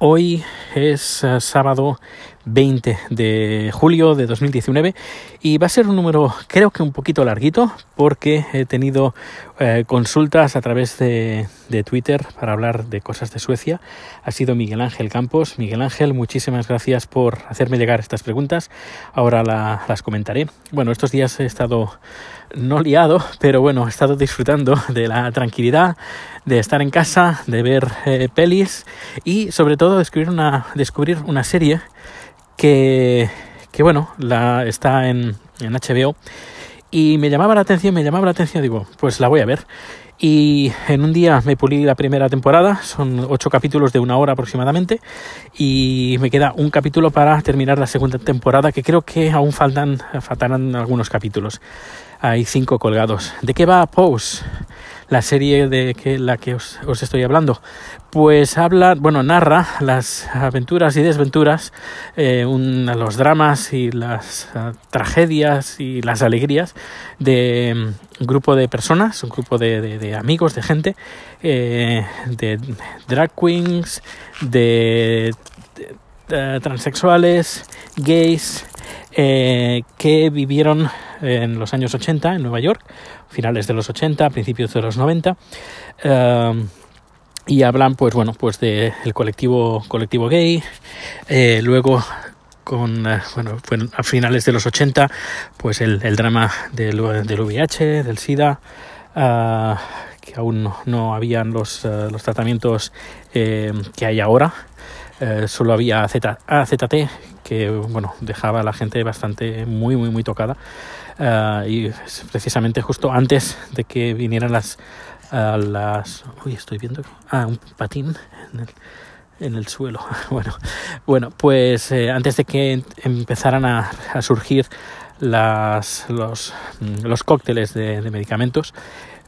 Hoy es uh, sábado 20 de julio de 2019 y va a ser un número creo que un poquito larguito porque he tenido eh, consultas a través de, de, Twitter para hablar de cosas de Suecia. Ha sido Miguel Ángel Campos. Miguel Ángel, muchísimas gracias por hacerme llegar estas preguntas. Ahora la, las comentaré. Bueno, estos días he estado no liado, pero bueno, he estado disfrutando de la tranquilidad, de estar en casa, de ver eh, pelis y sobre todo descubrir una, descubrir una serie que, que bueno, la, está en, en HBO y me llamaba la atención, me llamaba la atención, digo, pues la voy a ver. Y en un día me pulí la primera temporada, son ocho capítulos de una hora aproximadamente, y me queda un capítulo para terminar la segunda temporada, que creo que aún faltan, faltarán algunos capítulos. Hay cinco colgados. ¿De qué va Pose? La serie de que, la que os, os, estoy hablando. Pues habla, bueno, narra las aventuras y desventuras, eh, un, los dramas y las uh, tragedias y las alegrías de un grupo de personas, un grupo de, de, amigos, de gente, eh, de drag queens, de, de transexuales, gays, eh, que vivieron en los años 80 en Nueva York, finales de los 80, principios de los 90. Uh, y hablan pues bueno pues del de colectivo colectivo gay eh, luego con eh, bueno a finales de los 80 pues el, el drama del, del, VIH del SIDA que aún no, no habían los, los tratamientos eh, que hay ahora solo había Z, AZT que bueno dejaba a la gente bastante muy muy muy tocada. Uh, y precisamente justo antes de que vinieran las uh, las uy estoy viendo ah un patín en el, en el suelo. Bueno bueno pues eh, antes de que empezaran a, surgir los, los cócteles de, medicamentos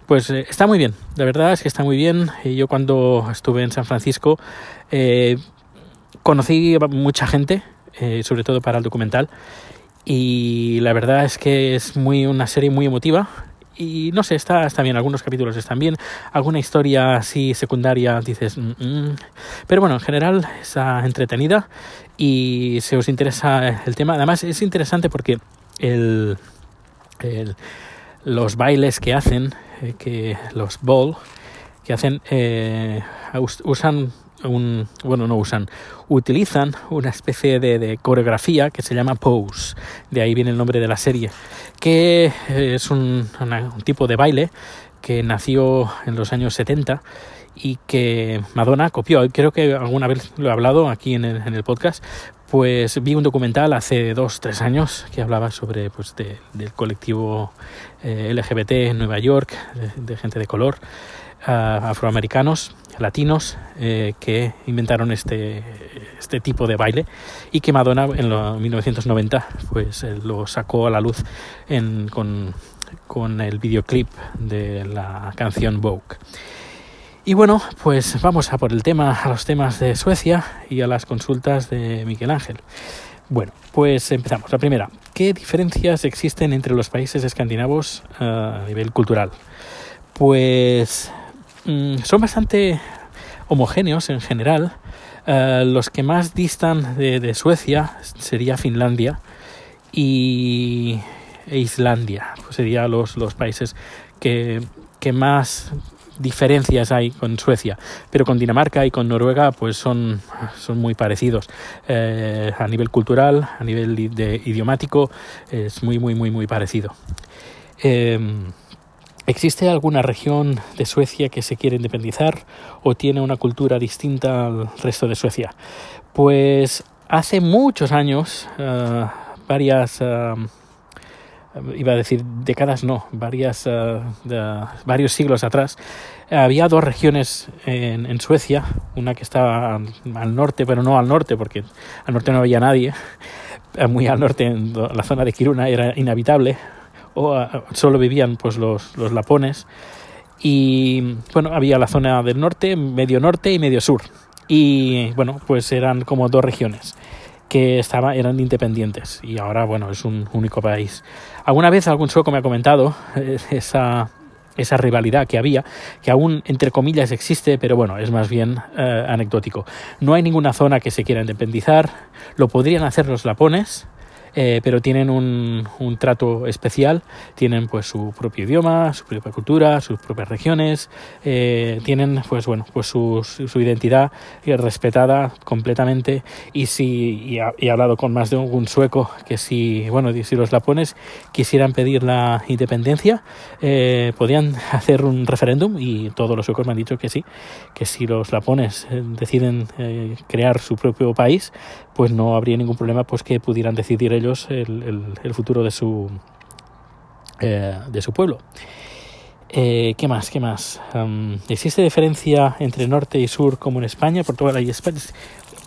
pues eh, está muy bien, la verdad es que está muy bien. Yo cuando estuve en San Francisco eh, conocí mucha gente, eh, sobre todo para el documental, y la verdad es que es muy una serie muy emotiva. Y no sé, está, está bien, algunos capítulos están bien, alguna historia así secundaria dices, mm, mm. pero bueno, en general está entretenida y si os interesa el tema, además es interesante porque el, el los bailes que hacen, eh, que los ball que hacen, eh, usan un, bueno, no usan, utilizan una especie de, de, coreografía que se llama pose, de ahí viene el nombre de la serie, que es un, un tipo de baile que nació en los años 70 y que Madonna copió. Creo que alguna vez lo he hablado aquí en el, en el podcast. Pues vi un documental hace dos, tres años que hablaba sobre pues, de, del colectivo eh, LGBT en Nueva York, de gente de color, afroamericanos, latinos, eh, que inventaron este, este tipo de baile y que Madonna en lo, 1990 pues, eh, lo sacó a la luz en, con, con el videoclip de la canción Vogue. Y bueno, pues vamos a por el tema, a los temas de Suecia y a las consultas de Miguel Ángel. Bueno, pues empezamos. La primera, ¿qué diferencias existen entre los países escandinavos uh, a nivel cultural? Pues mmm, son bastante homogéneos en general. Uh, los que más distan de, Suecia sería Finlandia y e Islandia. Pues serían los, los países que, que más diferencias hay con Suecia, pero con Dinamarca y con Noruega pues son, son muy parecidos. Eh, a nivel cultural, a nivel de idiomático, es muy, muy, muy, muy parecido. Eh, ¿Existe alguna región de Suecia que se quiere independizar o tiene una cultura distinta al resto de Suecia? Pues hace muchos años, uh, varias... Uh, iba a decir décadas, no, uh, varios siglos atrás, había dos regiones en, en, Suecia, una que estaba al norte, pero no al norte, porque al norte no había nadie, muy al norte, en la zona de Kiruna, era inhabitable, solo vivían pues los, los lapones, y bueno, había la zona del norte, medio norte y medio sur, y bueno, pues eran como dos regiones que estaba, eran independientes y ahora bueno es un único país. Alguna vez algún sueco me ha comentado eh, esa, esa rivalidad que había, que aún entre comillas existe, pero bueno, es más bien eh, anecdótico. No hay ninguna zona que se quiera independizar, lo podrían hacer los lapones, eh, pero tienen un, un, trato especial, tienen pues su propio idioma, su propia cultura, sus propias regiones, eh, tienen pues bueno pues su, su, identidad respetada completamente. Y si he hablado con más de un sueco que si bueno si los lapones quisieran pedir la independencia eh, podían hacer un referéndum y todos los suecos me han dicho que sí, que si los lapones eh, deciden crear su propio país pues no habría ningún problema pues que pudieran decidir ellos el, el, futuro de su eh, de su pueblo. Eh, ¿Qué más? ¿Qué más? ¿Existe diferencia entre norte y sur como en España, Portugal y España?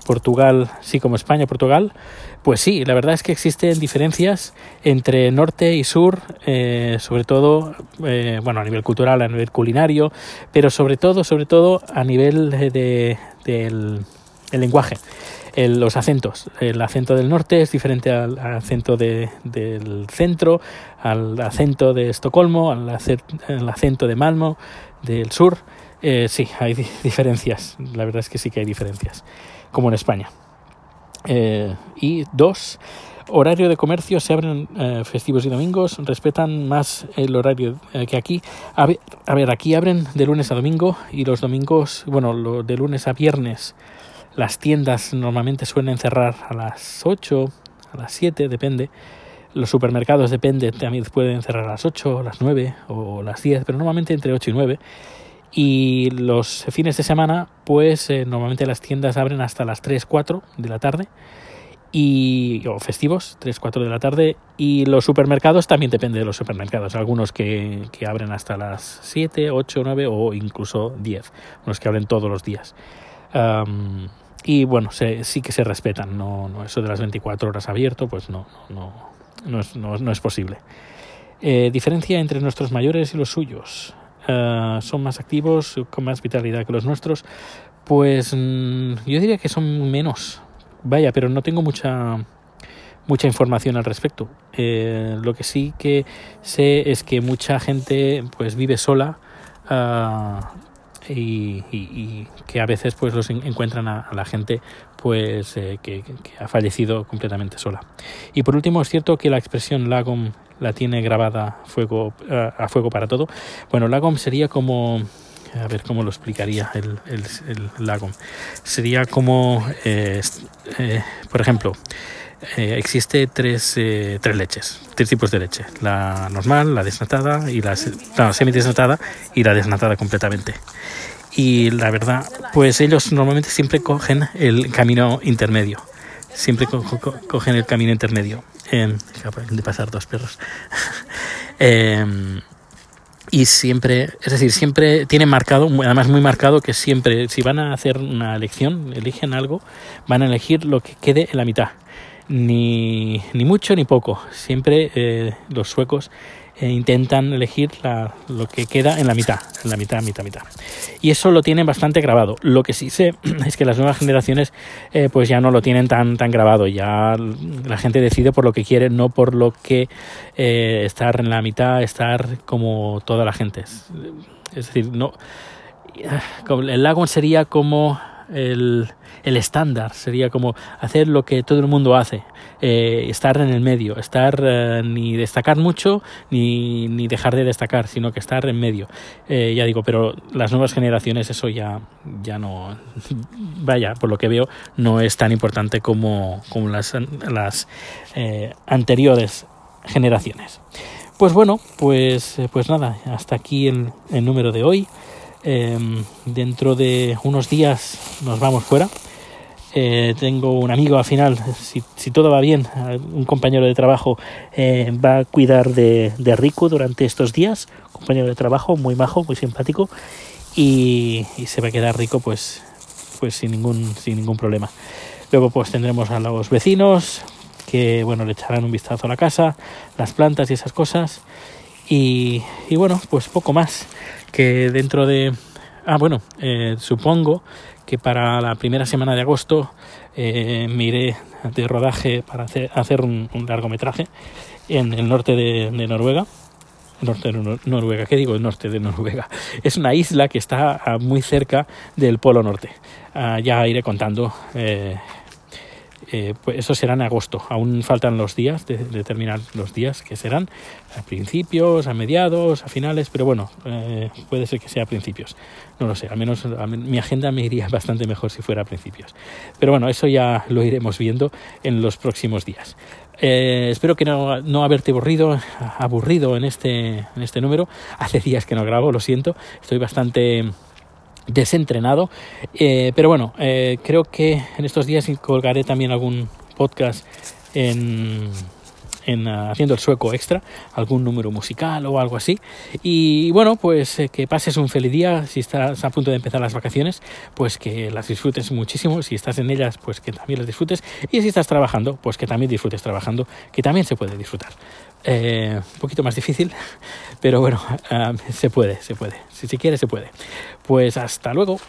Portugal, sí, como España, Portugal. Pues sí, la verdad es que existen diferencias entre norte y sur, eh, sobre todo, eh, bueno, a nivel cultural, a nivel culinario, pero sobre todo, sobre todo a nivel de, de, del el lenguaje el, los acentos. El acento del norte es diferente al, acento de, del centro, al acento de Estocolmo, al, al acento de Malmo, del sur. Eh, sí, hay diferencias. La verdad es que sí que hay diferencias, como en España. Eh, y dos, horario de comercio, se abren eh, festivos y domingos, respetan más el horario eh, que aquí. A ver, a ver, aquí abren de lunes a domingo y los domingos, bueno, lo, de lunes a viernes las tiendas normalmente suelen cerrar a las 8, a las 7, depende. Los supermercados depende, también pueden cerrar a las 8, a las 9 o las 10, pero normalmente entre 8 y 9. Y los fines de semana, pues eh, normalmente las tiendas abren hasta las 3, 4 de la tarde. Y, o festivos, 3, 4 de la tarde. Y los supermercados también depende de los supermercados. Algunos que, que abren hasta las 7, 8, 9 o incluso 10. Unos que abren todos los días. Um, y bueno, se, sí que se respetan, no, no, eso de las 24 horas abierto, pues no, no, no, es, no, no es posible. Eh, diferencia entre nuestros mayores y los suyos. Uh, son más activos, con más vitalidad que los nuestros. Pues mmm, yo diría que son menos. Vaya, pero no tengo mucha mucha información al respecto. Eh, lo que sí que sé es que mucha gente pues vive sola. Uh, y, que a veces pues los encuentran a, la gente pues eh, que, ha fallecido completamente sola. Y por último es cierto que la expresión lagom la tiene grabada fuego, a fuego para todo. Bueno, lagom sería como a ver cómo lo explicaría el lagom. Sería como, eh, eh, por ejemplo, eh, existe tres, eh, tres leches, tres tipos de leche. La normal, la desnatada y la no, semidesnatada y la desnatada completamente. Y la verdad, pues ellos normalmente siempre cogen el camino intermedio. Siempre co co cogen el camino intermedio. Eh, de pasar dos perros. eh, y siempre, es decir, siempre tienen marcado, además muy marcado, que siempre, si van a hacer una elección, eligen algo, van a elegir lo que quede en la mitad ni, ni mucho ni poco. Siempre eh, los suecos eh, intentan elegir la, lo que queda en la mitad, en la mitad, mitad, mitad. Y eso lo tienen bastante grabado. Lo que sí sé es que las nuevas generaciones eh, pues ya no lo tienen tan, tan grabado. Ya la gente decide por lo que quiere, no por lo que estar en la mitad, estar como toda la gente. Es decir, no. El lago sería como el, el estándar, sería como hacer lo que todo el mundo hace, eh, estar en el medio, estar eh, ni destacar mucho ni, ni, dejar de destacar, sino que estar en medio. Eh, ya digo, pero las nuevas generaciones eso ya, ya no, vaya, por lo que veo, no es tan importante como, como las, las anteriores generaciones. Pues bueno, pues, pues nada, hasta aquí el, el número de hoy. Eh, dentro de unos días nos vamos fuera. Eh, tengo un amigo al final, si, todo va bien, un compañero de trabajo eh, va a cuidar de, de, Rico durante estos días, compañero de trabajo muy majo, muy simpático, y, y, se va a quedar rico pues, pues sin, ningún, sin ningún problema. Luego pues tendremos a los vecinos que bueno le echarán un vistazo a la casa, las plantas y esas cosas. Y, y bueno, pues poco más que dentro de... Ah, bueno, eh, supongo que para la primera semana de agosto eh, me iré de rodaje para hacer, hacer un, largometraje en el norte de, Noruega. norte de Noruega, ¿qué digo? El norte de Noruega. Es una isla que está muy cerca del Polo Norte. Ah, ya iré contando. Eh, eh, pues eso será en agosto. Aún faltan los días, de, determinar los días que serán, a principios, a mediados, a finales, pero bueno, eh, puede ser que sea a principios. No lo sé, al menos mi agenda me iría bastante mejor si fuera a principios. Pero bueno, eso ya lo iremos viendo en los próximos días. Eh, espero que no, no, haberte aburrido, aburrido en este, en este número. Hace días que no grabo, lo siento. Estoy bastante desentrenado. Eh, pero bueno, eh, creo que en estos días colgaré también algún podcast en, en uh, haciendo el sueco extra, algún número musical o algo así. Y bueno, pues eh, que pases un feliz día. Si estás a punto de empezar las vacaciones, pues que las disfrutes muchísimo. Si estás en ellas, pues que también las disfrutes. Y si estás trabajando, pues que también disfrutes trabajando, que también se puede disfrutar. Eh, un poquito más difícil, pero bueno, uh, se puede, se puede. Si se quiere, se puede. Pues hasta luego.